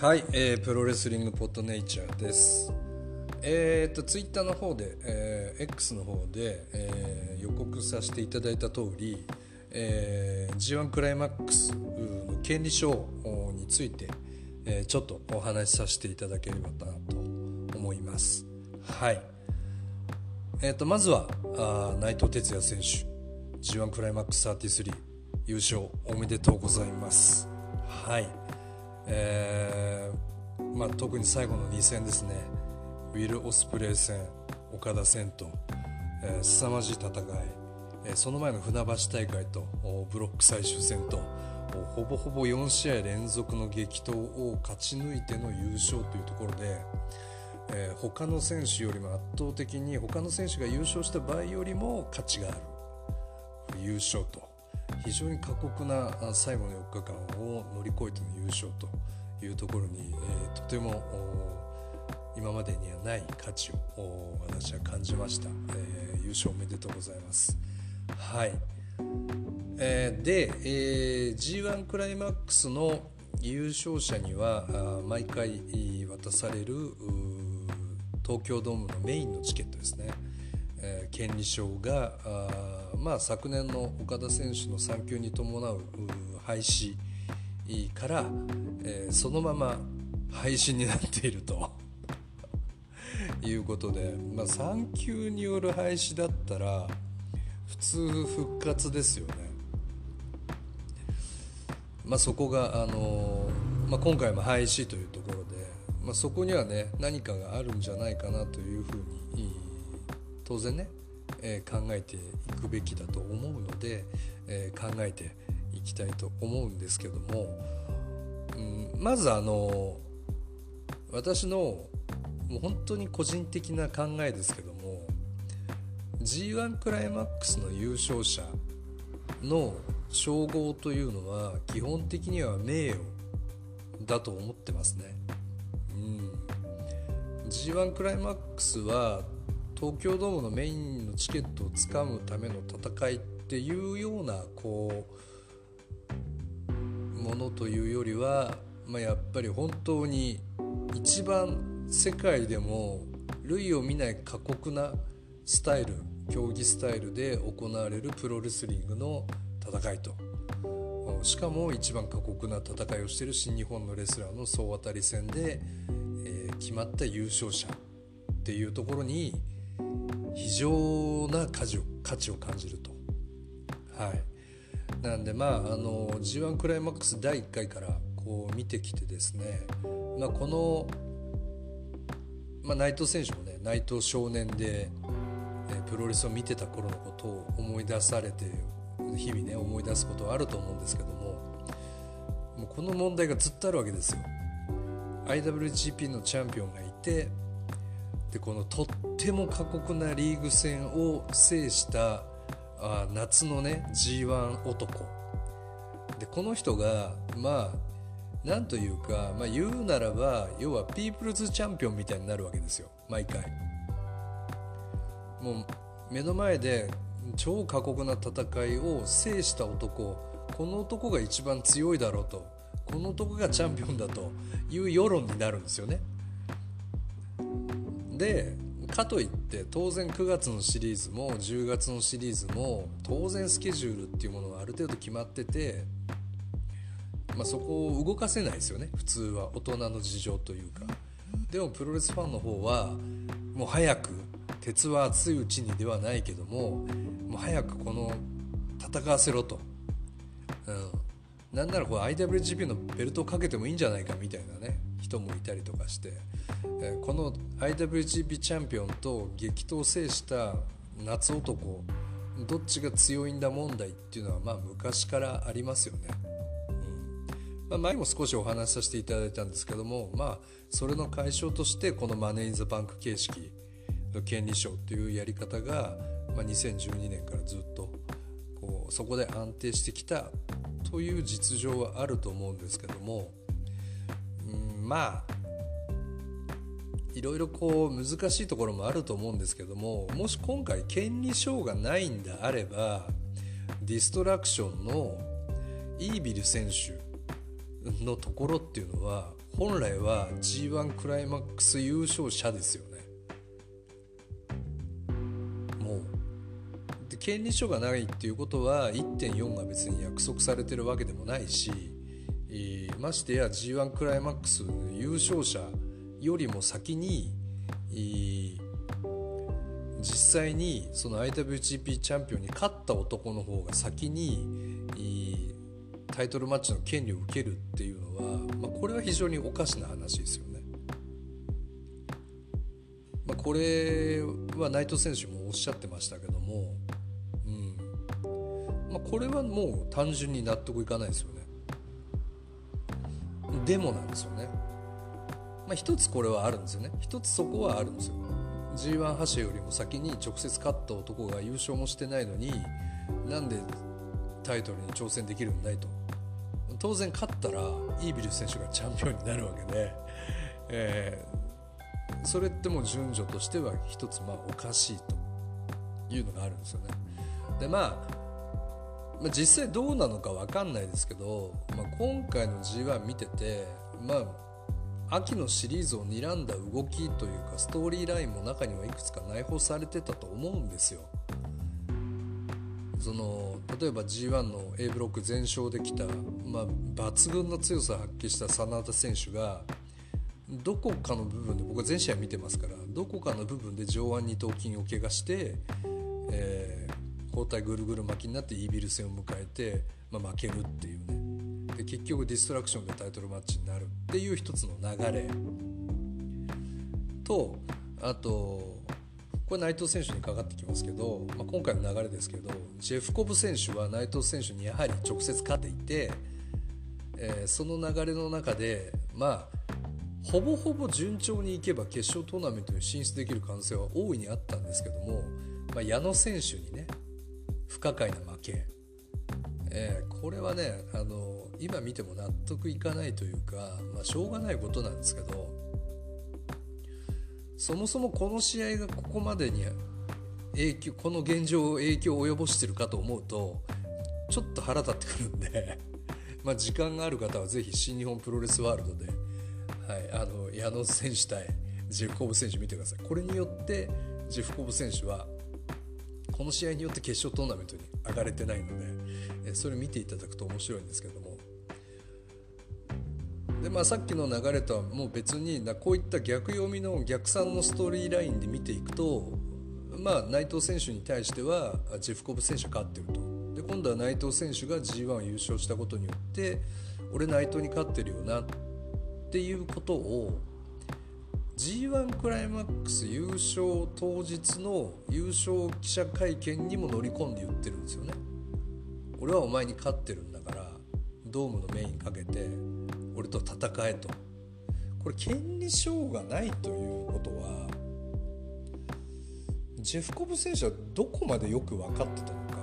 はい、えー、プロレスリングポッドネイチャーです。えーと、ツイッターの方で、えー、X の方で、えー、予告させていただいた通り、えー、G1 クライマックスの権利書について、えー、ちょっとお話しさせていただければなと思います。はい。えーと、まずはあ内藤哲也選手 G1 クライマックス33優勝おめでとうございます。はい。えーまあ、特に最後の2戦ですね。ウィル・オスプレイ戦岡田戦と、えー、凄まじい戦い、えー、その前の船橋大会とブロック最終戦とほぼほぼ4試合連続の激闘を勝ち抜いての優勝というところで、えー、他の選手よりも圧倒的に他の選手が優勝した場合よりも価値がある優勝と非常に過酷な最後の4日間を乗り越えての優勝というところに、えー、とても今までにはない価値を私は感じました、えー、優勝おめでとうございます。はい、えー、で、えー、G1 クライマックスの優勝者には毎回渡される東京ドームのメインのチケットですね、えー、権利証がまあ、昨年の岡田選手の産休に伴う廃止から、えー、そのまま廃止になっているということで、まあ、産休による廃止だったら普通復活ですよね。まあ、そこが、あのまあ、今回も廃止というところで、まあ、そこにはね何かがあるんじゃないかなというふうに当然ねえ考えていくべきだと思うので、え考えていきたいと思うんですけども、うん、まずあの私のもう本当に個人的な考えですけども G1 クライマックスの優勝者の称号というのは基本的には名誉だと思ってますね。うん、G1 クライマックスは東京ドームのメインのチケットをつかむための戦いっていうようなこうものというよりは、まあ、やっぱり本当に一番世界でも類を見ない過酷なスタイル競技スタイルで行われるプロレスリングの戦いと。しかも一番過酷な戦いをしている新日本のレスラーの総当たり戦で、えー、決まった優勝者っていうところに非常な価値を価値を感じると。はい、なんでまああの G1 クライマックス第1回からこう見てきてですね、まあ、この、まあ、内藤選手もね内藤少年で、えプロレスを見てた頃のことを思い出されて日々ね思い出すことはあると思うんですけどももうこの問題がずっとあるわけですよ。IWGP のチャンピオンがいてでこのとっても過酷なリーグ戦を制したあ夏のね G1 男。でこの人がまあなんというか、まあ、言うならば要はピープルズチャンピオンみたいになるわけですよ。毎回。もう目の前で超過酷な戦いを制した男。この男が一番強いだろうと。この男がチャンピオンだという世論になるんですよね。でかといって当然9月のシリーズも10月のシリーズも当然スケジュールっていうものはある程度決まってて、まあ、そこを動かせないですよね。普通は。大人の事情というか。でもプロレスファンの方はもう早く鉄は熱いうちにではないけどももう早くこの戦わせろと、うん、なんならこう IWGP のベルトをかけてもいいんじゃないかみたいなね人もいたりとかして、えこの IWGP チャンピオンと激闘を制した夏男どっちが強いんだ問題っていうのはまあ昔からありますよね。まあ、前も少しお話しさせていただいたんですけども、まあ、それの解消としてこのマネー・イン・ザ・バンク形式の権利証というやり方が、まあ、2012年からずっとそこで安定してきたという実情はあると思うんですけどもまあいろいろこう難しいところもあると思うんですけどももし今回権利証がないんであればディストラクションのイービル選手のところっていうのは本来は G1 クライマックス優勝者ですよ。権利書がないっていうことは1.4が別に約束されてるわけでもないし、えー、ましてや G1 クライマックス優勝者よりも先に、えー、実際にその IWGP チャンピオンに勝った男の方が先に、えー、タイトルマッチの権利を受けるっていうのは、まあ、これは非常におかしな話ですよね。まあ、これは内藤選手もおっしゃってましたけども、まあ、これはもう単純に納得いかないですよね。でもなんですよね。まあ、一つこれはあるんですよね。一つそこはあるんですよ。G1 覇よりも先に直接勝った男が優勝もしてないのになんでタイトルに挑戦できるんだいと当然勝ったらイービル選手がチャンピオンになるわけで、えー、それってもう順序としては一つまあおかしいというのがあるんですよね。でまあまあ、実際どうなのか分かんないですけど、まあ、今回の G1 見てて、まあ、秋のシリーズを睨んだ動きというかストーリーラインも中にはいくつか内包されてたと思うんですよ。その例えば G1 の A ブロック全勝できた、まあ、抜群の強さを発揮した真田選手がどこかの部分で僕は全試合見てますからどこかの部分で上腕二頭筋を怪我して、えー、包帯ぐるぐる巻きになってイービル戦を迎えて、まあ、負けるっていうね。で結局ディストラクションでタイトルマッチになるっていう一つの流れ。とあとこれ内藤選手にかかってきますけど、まあ、今回の流れですけどジェフコブ選手は内藤選手にやはり直接勝っていて、えー、その流れの中でまあほぼほぼ順調にいけば決勝トーナメントに進出できる可能性は大いにあったんですけども、まあ、矢野選手にね不可解な負け、えー、これはねあの今見ても納得いかないというか、まあ、しょうがないことなんですけどそもそもこの試合がここまでに影響この現状を影響を及ぼしてるかと思うとちょっと腹立ってくるんで ま時間がある方はぜひ新日本プロレスワールドで、はい、あの矢野選手対ジェフコブ選手見てください。これによってジェフコブ選手はこの試合によって決勝トーナメントに上がれてないのでそれ見ていただくと面白いんですけども。でまあ、さっきの流れとはもう別にこういった逆読みの逆算のストーリーラインで見ていくと、まあ、内藤選手に対してはジェフコブ選手勝ってると。で今度は内藤選手が g 1優勝したことによって俺内藤に勝ってるよなっていうことを g 1クライマックス優勝当日の優勝記者会見にも乗り込んで言ってるんですよね。俺はお前に勝ってるんだからドームのメインかけて俺と戦えとこれ権利証がないということはジェフコブ選手はどこまでよく分かってたのか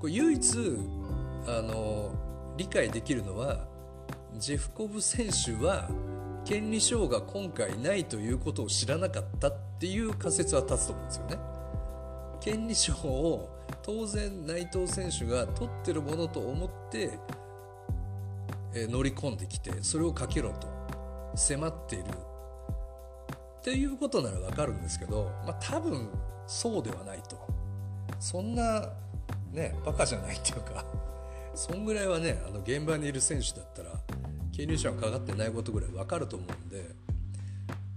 これ唯一あの理解できるのはジェフコブ選手は権利証が今回ないということを知らなかったっていう仮説は立つと思うんですよね。権利証を当然内藤選手が取ってるものと思ってえ乗り込んできてそれをかけろと迫っているっていうことならわかるんですけど、まあ、多分そうではないとそんなねバカじゃないっていうかそんぐらいはねあの現場にいる選手だったら経理者がかかってないことぐらいわかると思うんで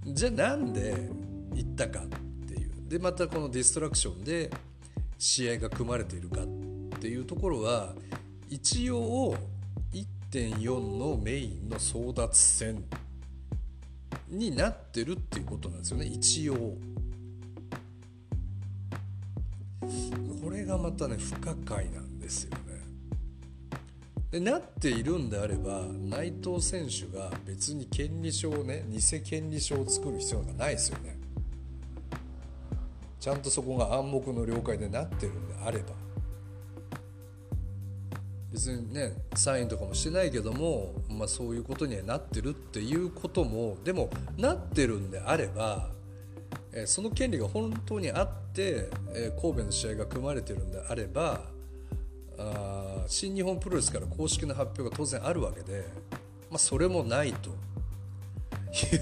じゃあなんで行ったかっていう。でまたこのディストラクションで試合が組まれているかっていうところは一応1.4のメインの争奪戦になってるっていうことなんですよね。一応。これがまたね不可解なんですよね。でなっているんであれば内藤選手が別に権利書をね偽権利書を作る必要がないですよね。ちゃんとそこが暗黙の了解でなってるんであれば。別にねサインとかもしてないけども、まあ、そういうことにはなってるっていうこともでもなってるんであれば、その権利が本当にあって、神戸の試合が組まれてるんであればあ新日本プロレスから公式な発表が当然あるわけで、まあ、それもないと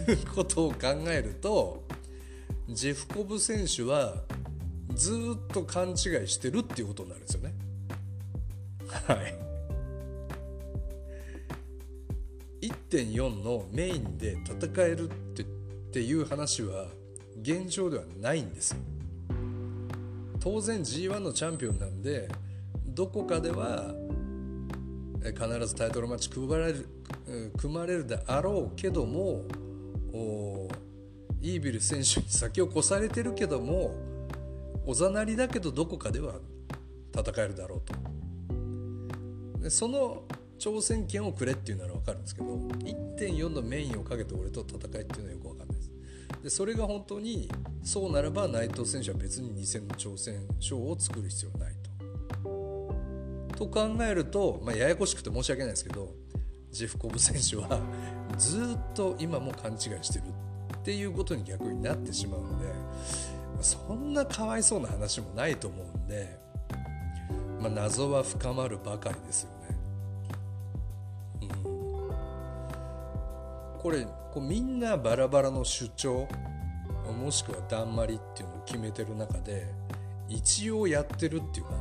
いうことを考えるとジェフコブ選手はずっと勘違いしてるっていうことになるんですよね。はい1.4のメインで戦えるってっていう話は現状ではないんですよ。当然 G1 のチャンピオンなんでどこかでは必ずタイトルマッチ組まれる組まれるであろうけどもイービル選手に先を越されてるけどもおざなりだけどどこかでは戦えるだろうと。でその挑戦権をくれっていうなら分かるんですけど1.4のメインをかけて俺と戦いっていうのはよく分かんないです。でそれが本当にそうならば内藤選手は別に2戦の挑戦賞を作る必要はないと。と考えると、まあ、ややこしくて申し訳ないですけどジェフコブ選手は ずっと今も勘違いしてるっていうことに逆になってしまうのでそんなかわいそうな話もないと思うんで、まあ、謎は深まるばかりですよね。うん、これこうみんなバラバラの主張もしくはだんまりっていうのを決めてる中で一応やってるっていう感じですね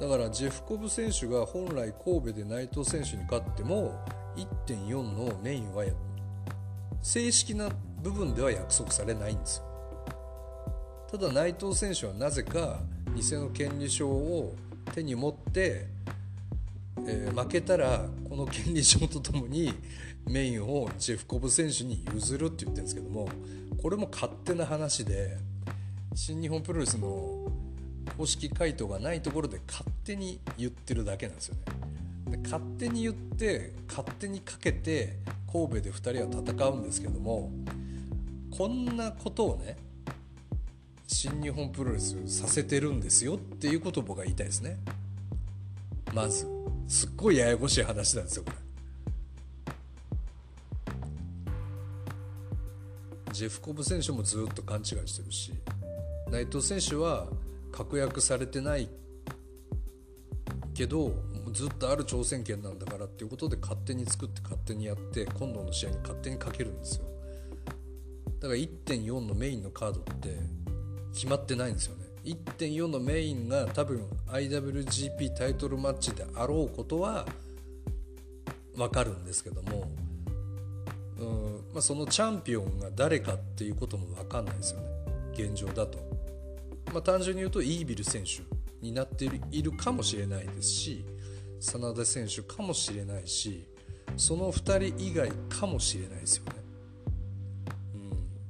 だからジェフコブ選手が本来神戸で内藤選手に勝っても1.4のメインは正式な部分では約束されないんですよ。ただ内藤選手はなぜか偽の権利書を手に持って、えー、負けたらこの権利書とともにメインをジェフコブ選手に譲るって言ってるんですけどもこれも勝手な話で新日本プロレスの公式回答がないところで勝手に言ってるだけなんですよね。で勝手に言って勝手にかけて神戸で2人は戦うんですけどもこんなことをね新日本プロレスさせてるんですよっていうことを僕は言いたいですね。まずすっごいややこしい話なんですよこれ。ジェフコブ選手もずっと勘違いしてるし内藤選手は確約されてないけどずっとある挑戦権なんだからっていうことで勝手に作って勝手にやって今度の試合に勝手にかけるんですよ。だから1.4のメインのカードって決まってないんですよね。1.4のメインが多分 IWGP タイトルマッチであろうことは分かるんですけどもうんまあ、そのチャンピオンが誰かっていうことも分かんないですよね。現状だと、まあ、単純に言うとイービル選手になっているかもしれないですし真田選手かもしれないしその2人以外かもしれないですよね、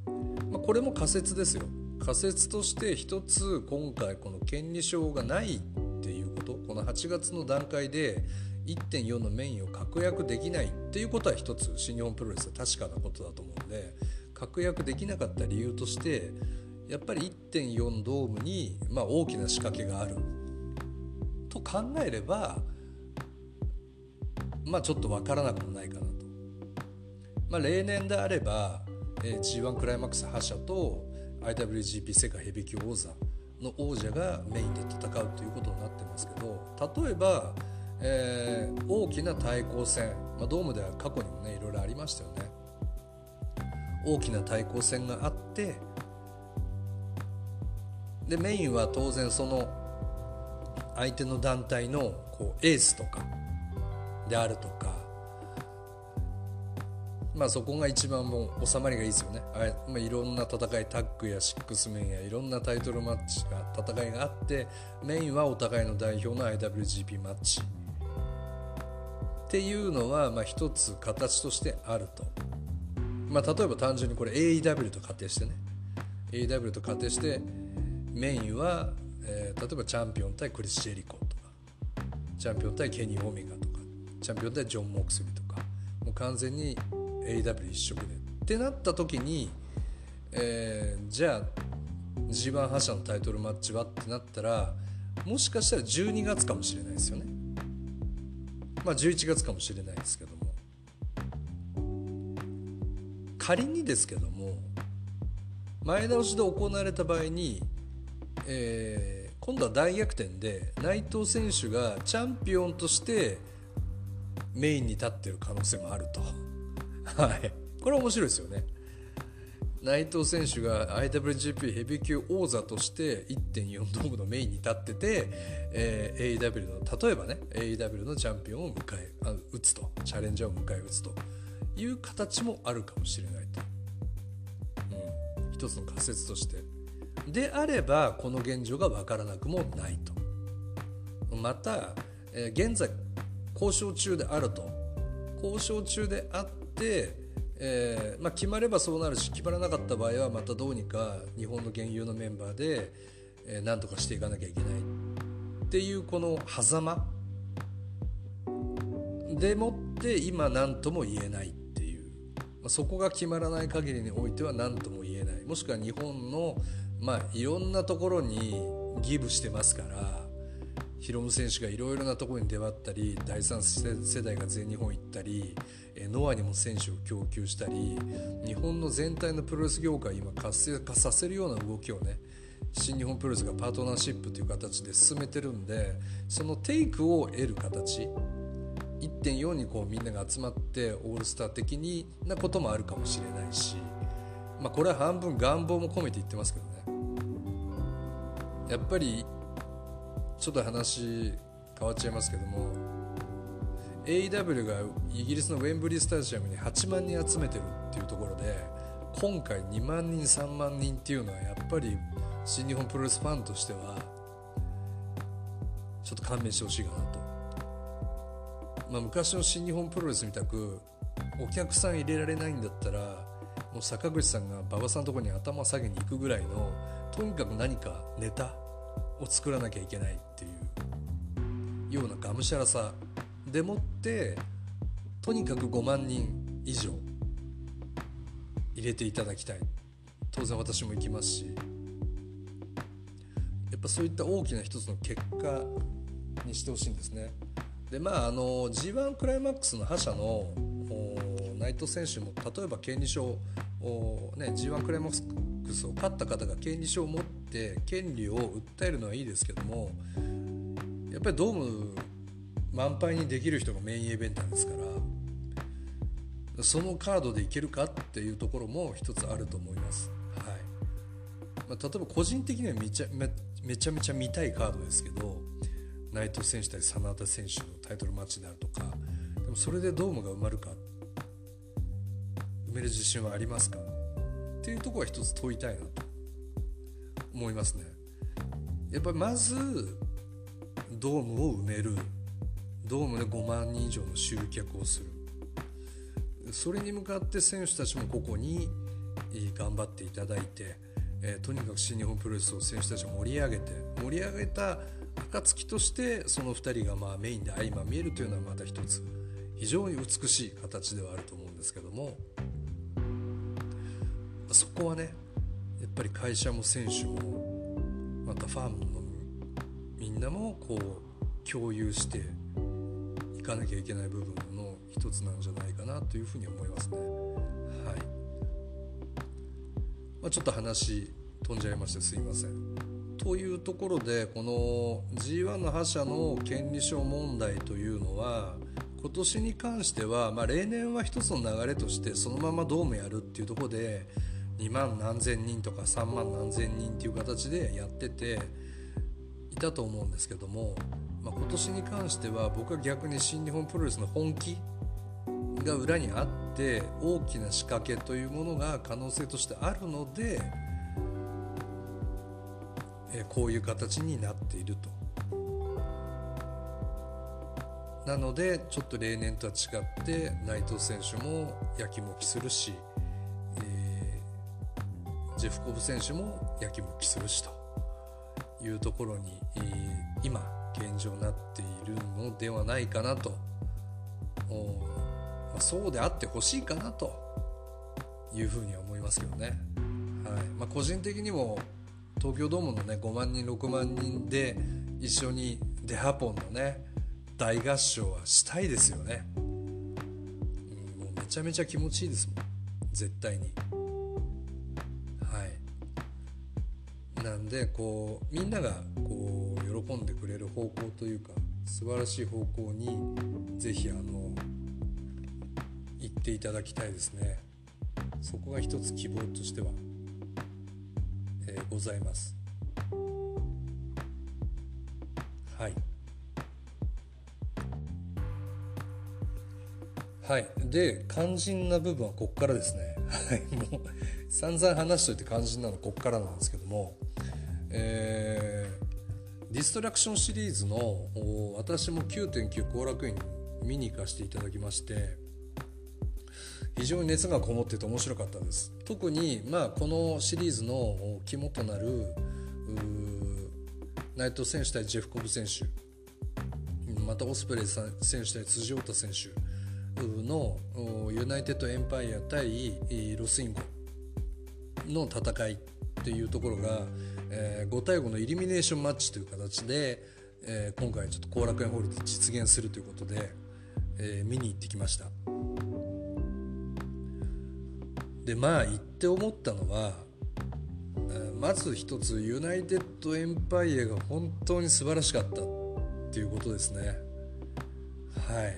うん。まあ、これも仮説ですよ。仮説として一つ今回この権利証がないっていうことこの8月の段階で1.4のメインを確約できないっていうことは一つ新日本プロレスは確かなことだと思うんで確約できなかった理由としてやっぱり1.4ドームに、まあ、大きな仕掛けがあると考えればまあちょっと分からなくもないかなと。まあ、例年であれば、えー、G1 クライマックス覇者と IWGP 世界ヘビー級王座の王者がメインで戦うということになってますけど例えばえー、大きな対抗戦、まあ、ドームでは過去にもねいろいろありましたよね大きな対抗戦があってでメインは当然その相手の団体のこうエースとかであるとかまあそこが一番もう収まりがいいですよね。あ、まあ、いろんな戦いタッグやシックスメンやいろんなタイトルマッチが戦いがあってメインはお互いの代表の IWGP マッチっていうのは、まあ、一つ形としてあると、まあ、例えば単純にこれ AEW と仮定してね。AEW と仮定してメインは、えー、例えばチャンピオン対クリス・ジェリコとかチャンピオン対ケニー・オメガとかチャンピオン対ジョン・モークスリとかもう完全に AW 一色でってなった時に、えー、じゃあ G1 覇者のタイトルマッチはってなったらもしかしたら12月かもしれないですよね。まあ、11月かもしれないですけども仮にですけども前倒しで行われた場合に、え今度は大逆転で内藤選手がチャンピオンとしてメインに立ってる可能性もあると。はい、これ面白いですよね。内藤選手が IWGP ヘビー級王座として1.4ドームのメインに立ってて、えー、AEW の例えばね AEW のチャンピオンを迎えあ打つと。チャレンジャーを迎え撃つと。いう形もあるかもしれないと、うん、一つの仮説として。であればこの現状が分からなくもないと。また、えー、現在交渉中であると。交渉中であってえーまあ、決まればそうなるし決まらなかった場合はまたどうにか日本の現有のメンバーで、えー、何とかしていかなきゃいけない。っていうこの狭間。でもって今何とも言えないっていう、まあ、そこが決まらない限りにおいては何とも言えない。もしくは日本の、まあ、いろんなところにギブしてますからヒロム選手がいろいろなところに出張ったり第3世代が全日本行ったりノアにも選手を供給したり日本の全体のプロレス業界今活性化させるような動きをね新日本プロレスがパートナーシップという形で進めてるんでそのテイクを得る形1.4にこうみんなが集まってオールスター的になこともあるかもしれないし、まあ、これは半分願望も込めて言ってますけどやっぱりちょっと話変わっちゃいますけども AEW がイギリスのウェンブリースタジアムに8万人集めてるっていうところで今回2万人3万人っていうのはやっぱり新日本プロレスファンとしてはちょっと勘弁してほしいかなと、まあ、昔の新日本プロレスみたくお客さん入れられないんだったらもう坂口さんが馬場さんのところに頭下げに行くぐらいのとにかく何かネタを作らなきゃいけないっていうようながむしゃらさでもってとにかく5万人以上入れていただきたい当然私も行きますしやっぱそういった大きな一つの結果にしてほしいんですね。でまああの G1 クライマックスの覇者の内藤選手も例えば権利書を、ね、G1 クライマックスを勝った方が権利書を持って権利を訴えるのはいいですけどもやっぱりドーム満杯にできる人がメインイベントですからそのカードでいけるかっていうところも一つあると思います。はいまあ、例えば個人的にはめちゃめめちゃめちゃ見たいカードですけど内藤選手対真田選手のタイトルマッチであるとかでもそれでドームが埋まるか埋める自信はありますか？っていうとこは一つ問いたいなと思いますね。やっぱりまずドームを埋める。ドームで5万人以上の集客をする。それに向かって選手たちもここに頑張っていただいて、えー、とにかく新日本プロレスを選手たちが盛り上げて盛り上げた暁としてその2人がまあメインで相まみえるというのはまた一つ非常に美しい形ではあると思うんですけども。そこはねやっぱり会社も選手もまたファンのみんなもこう共有していかなきゃいけない部分の一つなんじゃないかなというふうに思いますね。はいまあ、ちょっと話飛んじゃいましてすいません。というところでこの G1 の覇者の権利書問題というのは今年に関しては、まあ、例年は一つの流れとしてそのままドームやるっていうところで2万何千人とか3万何千人っていう形でやってていたと思うんですけどもまあ、今年に関しては僕は逆に新日本プロレスの本気が裏にあって大きな仕掛けというものが可能性としてあるので、えこういう形になっていると。なのでちょっと例年とは違って内藤選手もやきもきするし、ジェフコブ選手もやきもきするしというところに、今現状になっているのではないかなと、まあ、そうであってほしいかなというふうには思いますけどね、はい。まあ、個人的にも東京ドームのね5万人6万人で一緒にデハポンのね大合唱はしたいですよね、うん、もうめちゃめちゃ気持ちいいですもん。絶対に。なんでこうみんながこう喜んでくれる方向というか素晴らしい方向に是非あの行っていただきたいですね。そこが一つ希望としては、えー、ございます。はい。はい。で肝心な部分はこっからですね。はい。もう散々話しといて肝心なのこっからなんですけども。えー、ディストラクションシリーズの私も9.9後楽園に見に行かせていただきまして非常に熱がこもってて面白かったです。特にまあこのシリーズの肝となる内藤選手対ジェフコブ選手またオスプレイ選手対辻太選手のユナイテッドエンパイア対ロスインゴの戦いっていうところが、えー、5対5のイルミネーションマッチという形で、えー、今回ちょっと後楽園ホールで実現するということで、えー、見に行ってきました。でまあ言って思ったのはまず一つユナイテッドエンパイアが本当に素晴らしかったっていうことですね。はい。やっ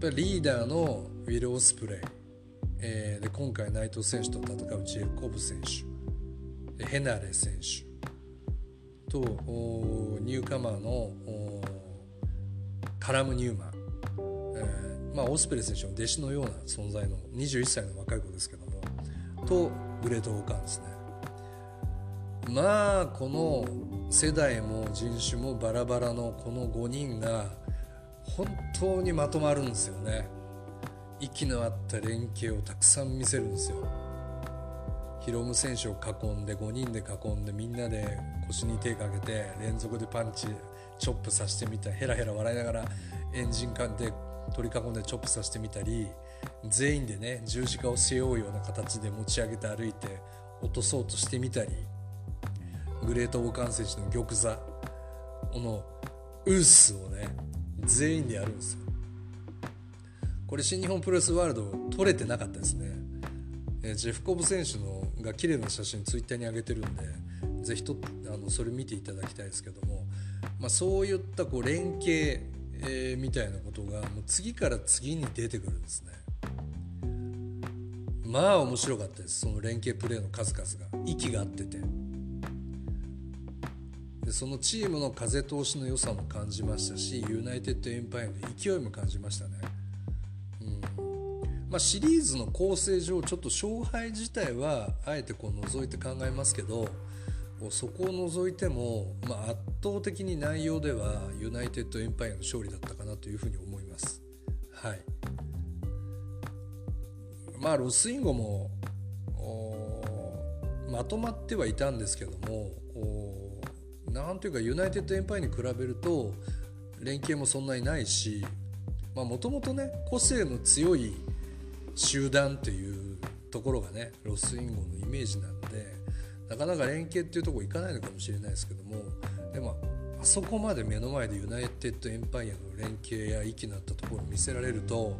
ぱりリーダーのウィル・オスプレイ、えー、で今回内藤選手と戦うジェイコブ選手。ヘナレ選手とニューカマーのカラム・ニューマン。えまあ、オスプレイ選手の弟子のような存在の21歳の若い子ですけどもとグレート・オーカーですね。まあこの世代も人種もバラバラのこの5人が本当にまとまるんですよね。息の合った連携をたくさん見せるんですよ。ヒロム選手を囲んで5人で囲んでみんなで腰に手かけて連続でパンチチョップさせてみたヘラヘラ笑いながらエンジン管で取り囲んでチョップさせてみたり全員でね十字架を背負うような形で持ち上げて歩いて落とそうとしてみたりグレートオーカン選手の玉座このウースをね全員でやるんですよ。これ新日本プロレスワールド撮れてなかったですね。えジェフコブ選手のが綺麗な写真ツイッターに上げてるんでぜひとあのそれ見ていただきたいですけども、まあ、そういったこう連携えー、みたいなことがもう次から次に出てくるんですね。まあ面白かったですその連携プレーの数々が息が合ってて。でそのチームの風通しの良さも感じましたしユナイテッドエンパイアの勢いも感じましたね、まあ、シリーズの構成上ちょっと勝敗自体はあえてこう除いて考えますけどそこを除いても、まあ、圧倒的に内容ではユナイテッドエンパイアの勝利だったかなというふうに思います。はい、まあロスインゴもまとまってはいたんですけどもなんというかユナイテッドエンパイアに比べると連携もそんなにないしもともとね個性の強い集団っていうところがねロスインゴのイメージなんでなかなか連携っていうとこいかないのかもしれないですけどもでもあそこまで目の前でユナイテッドエンパイアの連携や息の合ったところを見せられると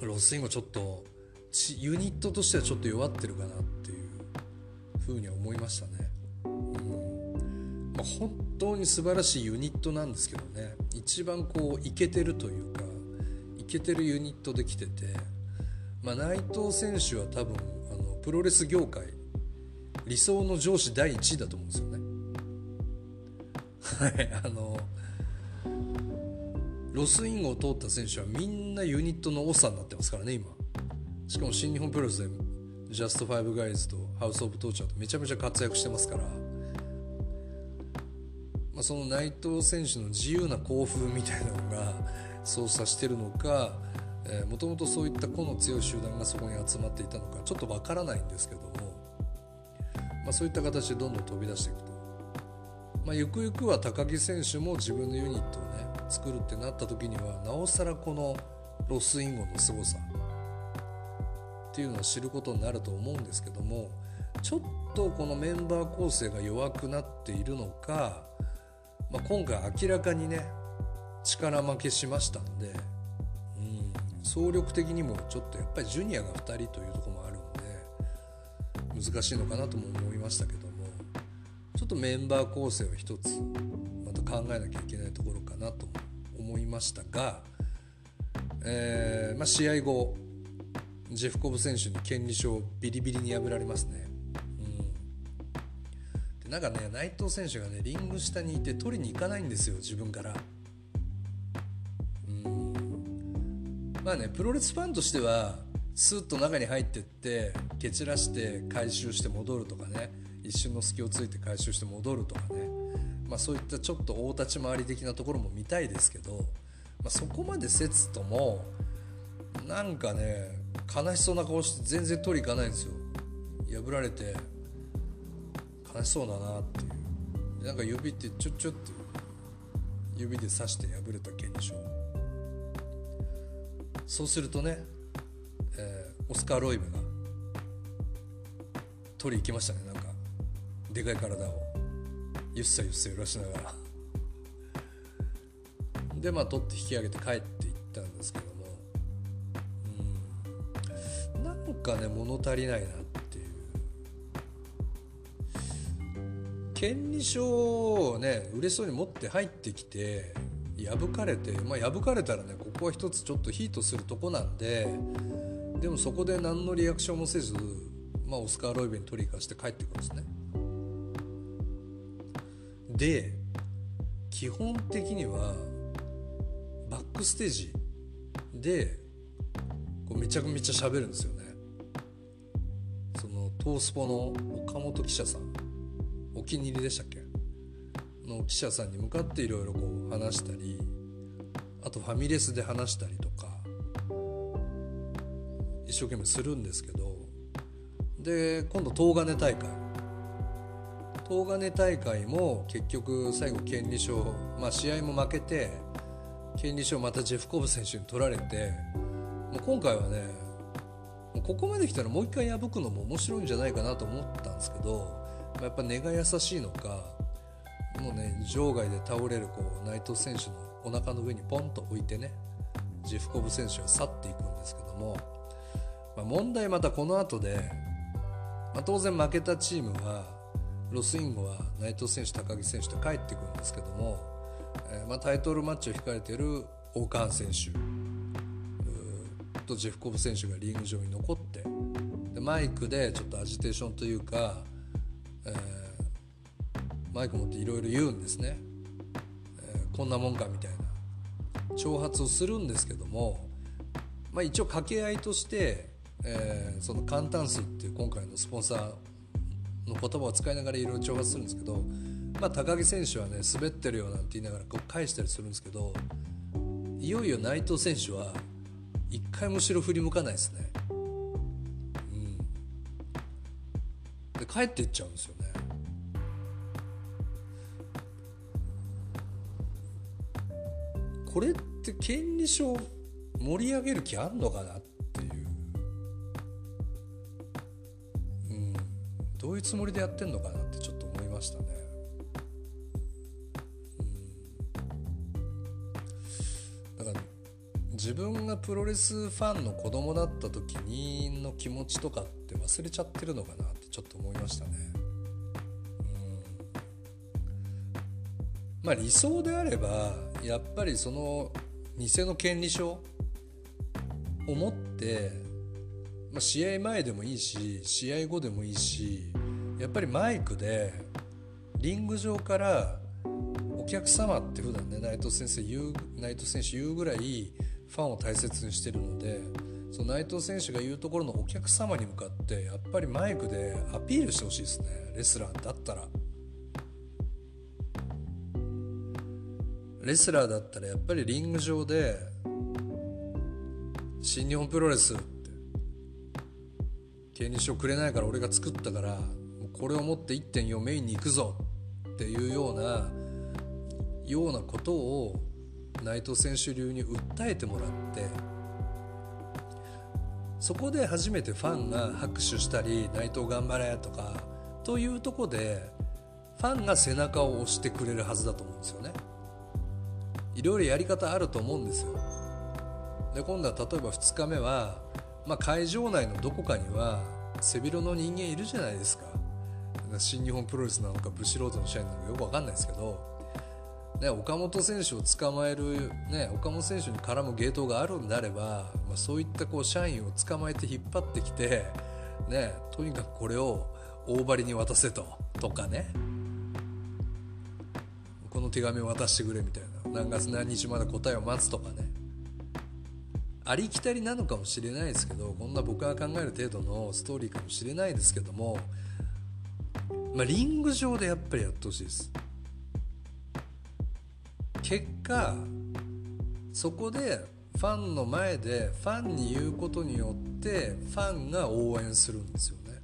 ロスインゴちょっとユニットとしてはちょっと弱ってるかなっていうふうには思いましたね。うんま、本当に素晴らしいユニットなんですけどね一番こうイケてるというかイケてるユニットできてて、まあ、内藤選手は多分あのプロレス業界理想の上司第1位だと思うんですよね。はいあのロスインゴを通った選手はみんなユニットの長になってますからね今しかも新日本プロレスでジャストファイブガイズとハウス・オブ・トーチャーとめちゃめちゃ活躍してますから、まあ、その内藤選手の自由な興奮みたいなのが操作してるのかもともとそういった個の強い集団がそこに集まっていたのかちょっとわからないんですけどもまあ、そういった形でどんどん飛び出していくと、まあ、ゆくゆくは高木選手も自分のユニットをね作るってなった時にはなおさらこのロスインゴの凄さっていうのを知ることになると思うんですけどもちょっとこのメンバー構成が弱くなっているのか、まあ、今回明らかにね力負けしましたんで、うん、総力的にもちょっとやっぱりジュニアが2人というところもあるんで難しいのかなとも思いましたけどもちょっとメンバー構成を一つまた考えなきゃいけないところかなと思いましたが、えーまあ、試合後ジェフコブ選手に権利書をビリビリに破られますね。うん、でなんかね内藤選手がねリング下にいて取りに行かないんですよ自分から。まあねプロレスファンとしてはスーッと中に入ってって蹴散らして回収して戻るとかね。一瞬の隙をついて回収して戻るとかね、まあ、そういったちょっと大立ち回り的なところも見たいですけど、まあ、そこまでせつともなんかね悲しそうな顔して全然取り行かないんですよ。破られて悲しそうだなっていう。なんか指ってちょっちょって指で刺して破れた剣でしょ。そうするとねえー、オスカー・ロイブが取り行きましたね。なんかでかい体を。ゆっさゆっさ揺らしながら。でまあ取って引き上げて帰っていったんですけども。うん。なんかね物足りないなっていう。権利書をね嬉しそうに持って入ってきて破かれてまあ破かれたらねこは一つちょっとヒートするとこなんででもそこで何のリアクションもせず、まあ、オスカー・ロイベに取り行かして帰ってくるんですね。で基本的にはバックステージでこうめちゃくちゃ喋るんですよね。そのトースポの岡本記者さんお気に入りでしたっけ？の記者さんに向かっていろいろこう話したりあとファミレスで話したりとか一生懸命するんですけどで今度東金大会。東金大会も結局最後権利書、まあ、試合も負けて権利書またジェフコブ選手に取られてもう今回はねここまで来たらもう一回破くのも面白いんじゃないかなと思ったんですけどやっぱ根が優しいのかもうね場外で倒れるこう内藤選手のお腹の上にポンと置いてねジェフコブ選手は去っていくんですけどもまあ、問題またこの後で、まあ、当然負けたチームはロスインゴは内藤選手高木選手と帰ってくるんですけども、えー、まあ、タイトルマッチを控えているオカーン選手とジェフコブ選手がリング上に残ってでマイクでちょっとアジテーションというか、えー、マイク持っていろいろ言うんですね、こんなもんかみたいな挑発をするんですけども、まあ、一応掛け合いとしてえー、その簡単数っていう今回のスポンサーの言葉を使いながらいろいろ挑発するんですけど、まあ、高木選手はね滑ってるよなんて言いながらこう返したりするんですけどいよいよ内藤選手は一回も後ろ振り向かないですね。うん、で帰っていっちゃうんですよこれって権利書盛り上げる気あんのかなってどういうつもりでやってんのかなってちょっと思いましたね。うん、だから自分がプロレスファンの子供だった時にの気持ちとかって忘れちゃってるのかなってちょっと思いましたね。うん、まあ理想であればやっぱりその偽の権利書を持ってまあ、試合前でもいいし試合後でもいいしやっぱりマイクでリング上からお客様って普段ね内藤先生言う内藤選手言うぐらいファンを大切にしてるのでその内藤選手が言うところのお客様に向かってやっぱりマイクでアピールしてほしいですねレスラーだったら。レスラーだったらやっぱりリング上で新日本プロレスって権利書くれないから俺が作ったからこれを持って1.4メインに行くぞっていうようなようなことを内藤選手流に訴えてもらってそこで初めてファンが拍手したり内藤頑張れとかというとこでファンが背中を押してくれるはずだと思うんですよね。いろいろやり方あると思うんですよ。で今度は例えば2日目はまあ、会場内のどこかには背広の人間いるじゃないですか新日本プロレスなのかブシロードの社員なのかよく分かんないですけど、ね、岡本選手を捕まえる、ね、岡本選手に絡むゲートがあるんであれば、まあ、そういったこう社員を捕まえて引っ張ってきて、ね、とにかくこれを大張りに渡せととかねこの手紙を渡してくれみたいな。何月何日まで答えを待つとかね。ありきたりなのかもしれないですけどこんな僕が考える程度のストーリーかもしれないですけども、まあ、リング上でやっぱりやってほしいです。結果そこでファンの前でファンに言うことによってファンが応援するんですよね。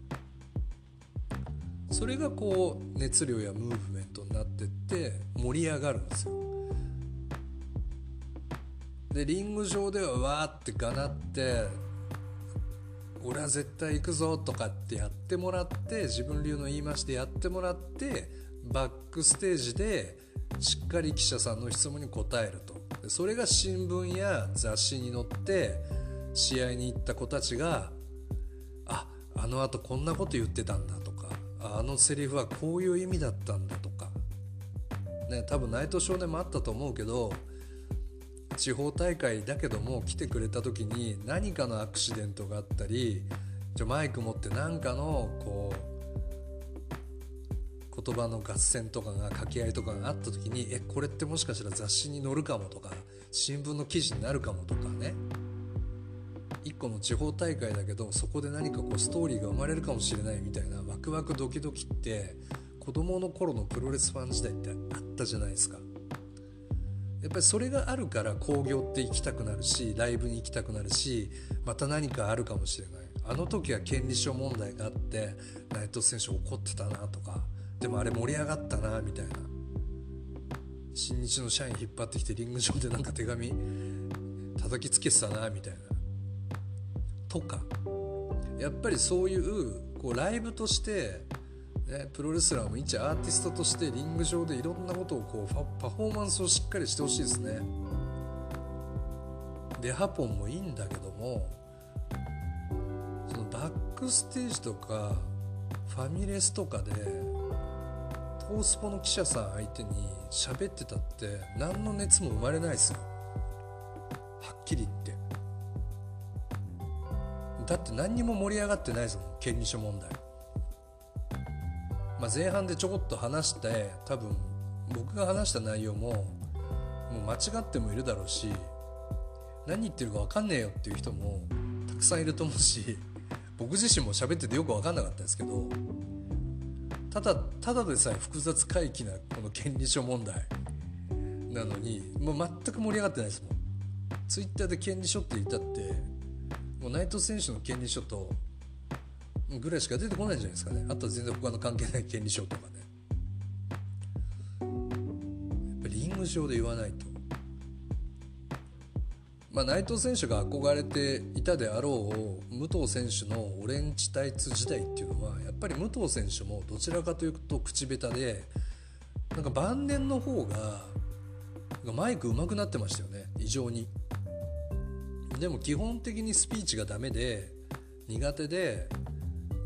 それがこう熱量やムーブメントになってって盛り上がるんですよ。でリング上ではわーってがなって俺は絶対行くぞとかってやってもらって自分流の言い回しでやってもらってバックステージでしっかり記者さんの質問に答えると。でそれが新聞や雑誌に載って試合に行った子たちがああのあとこんなこと言ってたんだとかあのセリフはこういう意味だったんだとかね多分内藤少年もあったと思うけど地方大会だけども来てくれた時に何かのアクシデントがあったりじゃマイク持って何かのこう言葉の合戦とかが掛け合いとかがあった時にえこれってもしかしたら雑誌に載るかもとか新聞の記事になるかもとかね。一個の地方大会だけどそこで何かこうストーリーが生まれるかもしれないみたいなワクワクドキドキって子供の頃のプロレスファン時代ってあったじゃないですか。やっぱりそれがあるから興行って行きたくなるしライブに行きたくなるしまた何かあるかもしれない。あの時は権利書問題があって内藤選手怒ってたなとかでもあれ盛り上がったなみたいな。新日の社員引っ張ってきてリング上でなんか手紙叩きつけてたなみたいな。とか。やっぱりそういうこうライブとしてね、プロレスラーも一アーティストとしてリング上でいろんなことをこうパフォーマンスをしっかりしてほしいですね。でハポンもいいんだけどもそのバックステージとかファミレスとかでトースポの記者さん相手に喋ってたって何の熱も生まれないですよ。はっきり言って。だって何にも盛り上がってないですもん権利書問題。まあ、前半でちょこっと話して多分僕が話した内容ももう間違ってもいるだろうし何言ってるか分かんねえよっていう人もたくさんいると思うし僕自身も喋っててよく分かんなかったですけどただただでさえ複雑回帰なこの権利書問題なのにもう全く盛り上がってないですもん。ツイッターで権利書って言ったってもう内藤選手の権利書とぐらいしか出てこないんじゃないですかね。あとは全然他の関係ない権利書とかね。やっぱりリング上で言わないと。まあ内藤選手が憧れていたであろう武藤選手のオレンジタイツ時代っていうのはやっぱり武藤選手もどちらかというと口下手でなんか晩年の方がマイク上手くなってましたよね。異常に。でも基本的にスピーチがダメで苦手で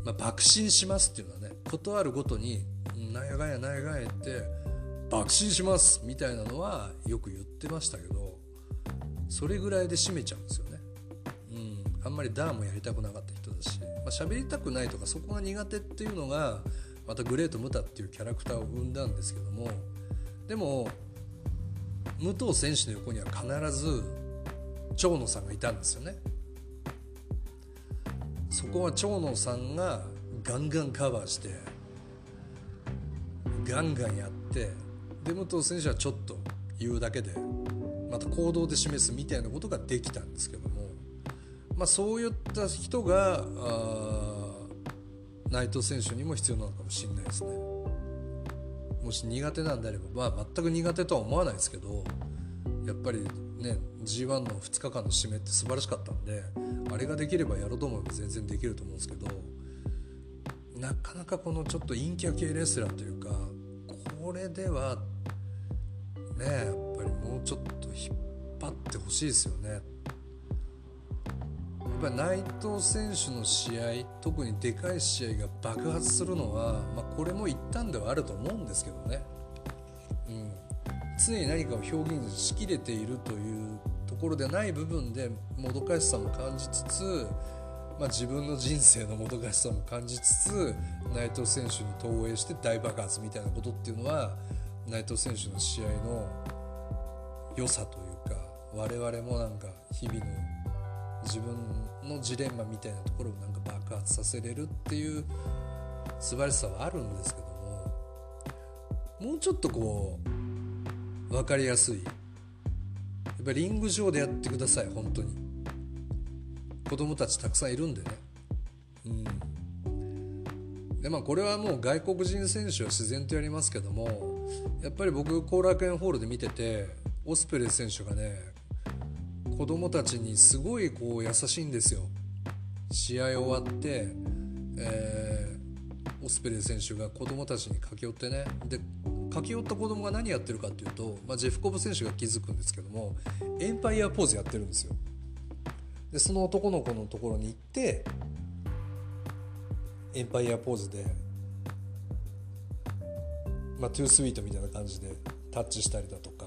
まあ、爆心しますっていうのはね断るごとに「なんやがんやなんやがんや」って「爆心します」みたいなのはよく言ってましたけどそれぐらいで締めちゃうんですよね。うん、あんまりダーもやりたくなかった人だし、まあ、喋りたくないとかそこが苦手っていうのがまたグレート・ムタっていうキャラクターを生んだんですけどもでも武藤選手の横には必ず長野さんがいたんですよね。そこは長野さんがガンガンカバーしてガンガンやってで武藤選手はちょっと言うだけでまた行動で示すみたいなことができたんですけども、まあ、そういった人が内藤選手にも必要なのかもしれないですね。もし苦手なんであれば、まあ、全く苦手とは思わないですけどやっぱりね G1 の2日間の締めって素晴らしかったんであれができればやろうと思えば全然できると思うんですけどなかなかこのちょっと陰キャ系レスラーというかこれではねやっぱりもうちょっと引っ張ってほしいですよね。やっぱ内藤選手の試合特にでかい試合が爆発するのは、まあ、これも一旦ではあると思うんですけどね、常に何かを表現しきれているというところでない部分でもどかしさも感じつつ、まあ、自分の人生のもどかしさも感じつつ内藤選手に投影して大爆発みたいなことっていうのは内藤選手の試合の良さというか我々もなんか日々の自分のジレンマみたいなところをなんか爆発させれるっていう素晴らしさはあるんですけどももうちょっとこう分かりやすい。やっぱりリング上でやってください本当に。子供たちたくさんいるんでね。うん。でまあこれはもう外国人選手は自然とやりますけどもやっぱり僕後楽園ホールで見ててオスプレイ選手がね子供たちにすごいこう優しいんですよ。試合終わって、えー、オスプレイ選手が子供たちに駆け寄ってね。で駆け寄った子供が何やってるかっていうと、まあ、ジェフコブ選手が気づくんですけどもエンパイアポーズやってるんですよ。でその男の子のところに行ってエンパイアポーズで、まあ、トゥースイートみたいな感じでタッチしたりだとか。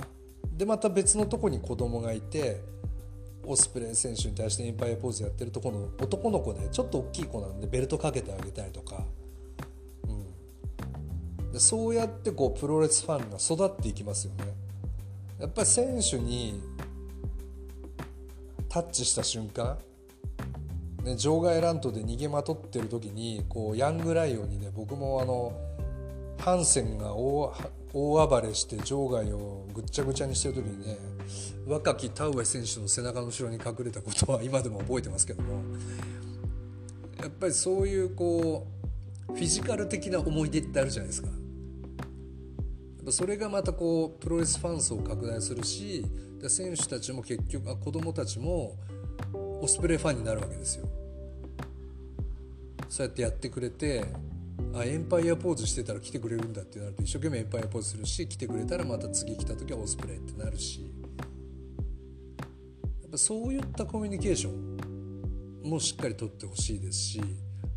でまた別のとこに子供がいてオスプレイ選手に対してインパイアポーズやってるとこの男の子でちょっと大きい子なんでベルトかけてあげたりとか、でそうやってこうプロレスファンが育っていきますよねやっぱり選手にタッチした瞬間ね、場外乱闘で逃げまとってる時にこうヤングライオンにね僕もあのハンセンが大暴れして場外をぐっちゃぐちゃにしてる時にね若き田上選手の背中の後ろに隠れたことは今でも覚えてますけどもやっぱりそういうこうフィジカル的な思い出ってあるじゃないですか。それがまたこうプロレスファン層を拡大するし選手たちも結局あ子供たちもオスプレイファンになるわけですよ。そうやってやってくれてあエンパイアポーズしてたら来てくれるんだってなると一生懸命エンパイアポーズするし来てくれたらまた次来た時はオスプレイってなるしやっぱそういったコミュニケーションもしっかりとってほしいですし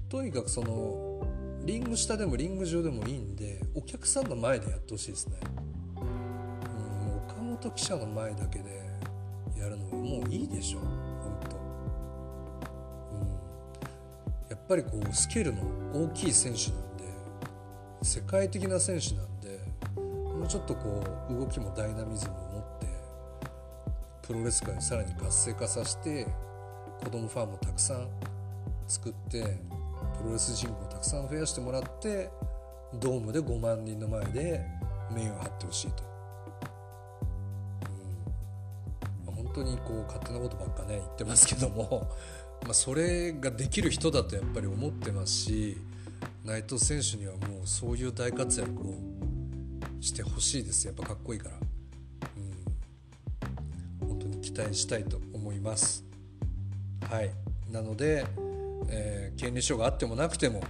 とにかくそのリング下でもリング上でもいいんでお客さんの前でやってほしいですね。うん、岡本記者の前だけでやるのはもういいでしょ本当、うん、やっぱりこうスケールの大きい選手なんで世界的な選手なんでもうちょっとこう動きもダイナミズムを持ってプロレス界をさらに活性化させて子供ファンもたくさん作ってプロレス人口くさん増やしてもらってドームで5万人の前で名誉を張ってほしいと、うん、本当にこう勝手なことばっかね言ってますけども ま、それができる人だとやっぱり思ってますし内藤選手にはもうそういう大活躍をしてほしいです。やっぱかっこいいから、うん、本当に期待したいと思います。はい。なので、えー、権利書があってもなくても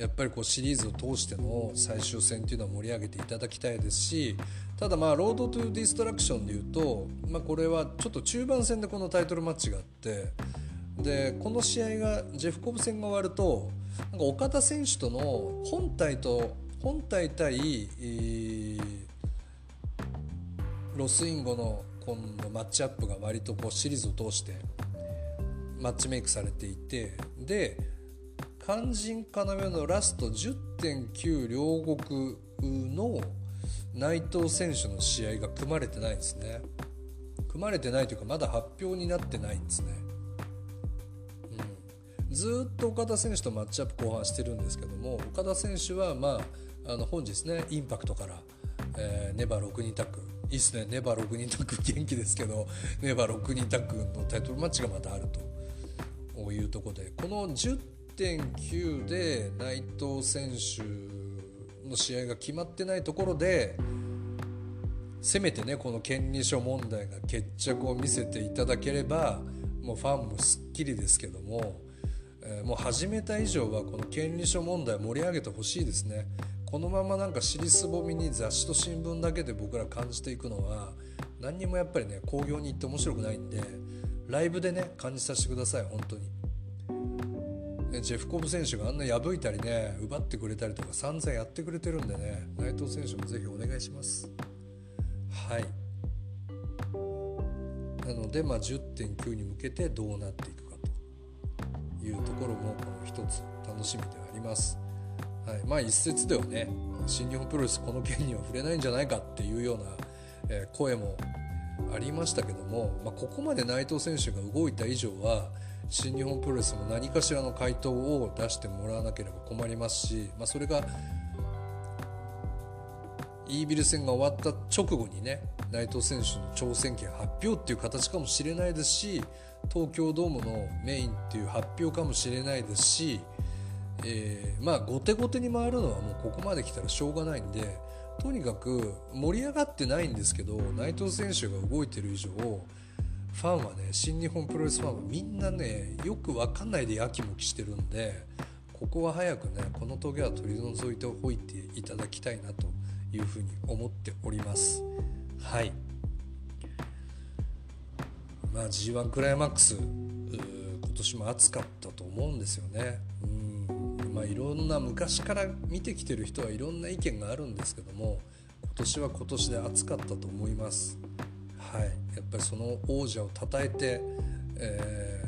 やっぱりこうシリーズを通しての最終戦っていうのは盛り上げていただきたいですしただまあロードトゥディストラクションでいうと、まあ、これはちょっと中盤戦でこのタイトルマッチがあってでこの試合がジェフコブ戦が終わるとなんか岡田選手との本体と本体対、えー、ロスインゴの今度マッチアップが割とこうシリーズを通してマッチメイクされていてで肝心要のラスト10.9両国の内藤選手の試合が組まれてないんですね。組まれてないというかまだ発表になってないんですね、うん、ずっと岡田選手とマッチアップ後半してるんですけども岡田選手はまああの本日ねインパクトから、えー、ネバ6人タッグ。いいっすね。ネバ6人タッグ元気ですけどネバ6人タッグのタイトルマッチがまたあるというところでこの1.9で内藤選手の試合が決まってないところでせめてねこの権利書問題が決着を見せていただければもうファンもすっきりですけども、えー、もう始めた以上はこの権利書問題盛り上げてほしいですね。このままなんか尻すぼみに雑誌と新聞だけで僕ら感じていくのは何にもやっぱりね興行に行って面白くないんでライブでね感じさせてください本当に。ジェフコブ選手があんな破いたりね奪ってくれたりとか散々やってくれてるんでね内藤選手もぜひお願いします。はい。なので、まあ、10.9に向けてどうなっていくかというところもこの一つ楽しみではあります。はい、まあ一説ではね新日本プロレスこの件には触れないんじゃないかっていうような、え、声もありましたけども、まあ、ここまで内藤選手が動いた以上は新日本プロレスも何かしらの回答を出してもらわなければ困りますし、まあ、それがイービル戦が終わった直後にね内藤選手の挑戦権発表っていう形かもしれないですし東京ドームのメインっていう発表かもしれないですし、えー、まあ後手後手に回るのはもうここまで来たらしょうがないんでとにかく盛り上がってないんですけど内藤選手が動いてる以上ファンはね新日本プロレスファンはみんなねよく分かんないでやきもきしてるんでここは早くねこの峠は取り除いておいていただきたいなというふうに思っております。はい。まあ G1 クライマックス今年も暑かったと思うんですよね。うん。まあいろんな昔から見てきてる人はいろんな意見があるんですけども今年は今年で暑かったと思います。はいやっぱりその王者を称えて、え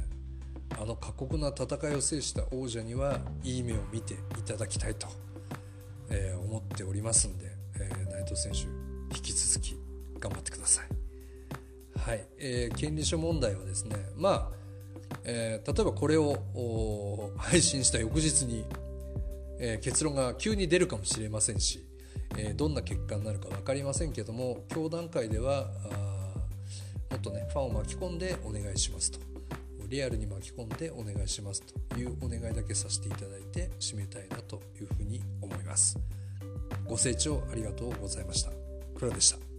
ー、あの過酷な戦いを制した王者にはいい目を見ていただきたいと、えー、思っておりますんでえー、内藤選手引き続き頑張ってください。はい、えー、権利書問題はですねまあ、えー、例えばこれを配信した翌日に、えー、結論が急に出るかもしれませんし、えー、どんな結果になるか分かりませんけども今日段階ではもっとねファンを巻き込んでお願いしますとリアルに巻き込んでお願いしますというお願いだけさせていただいて締めたいなというふうに思います。ご清聴ありがとうございました。黒でした。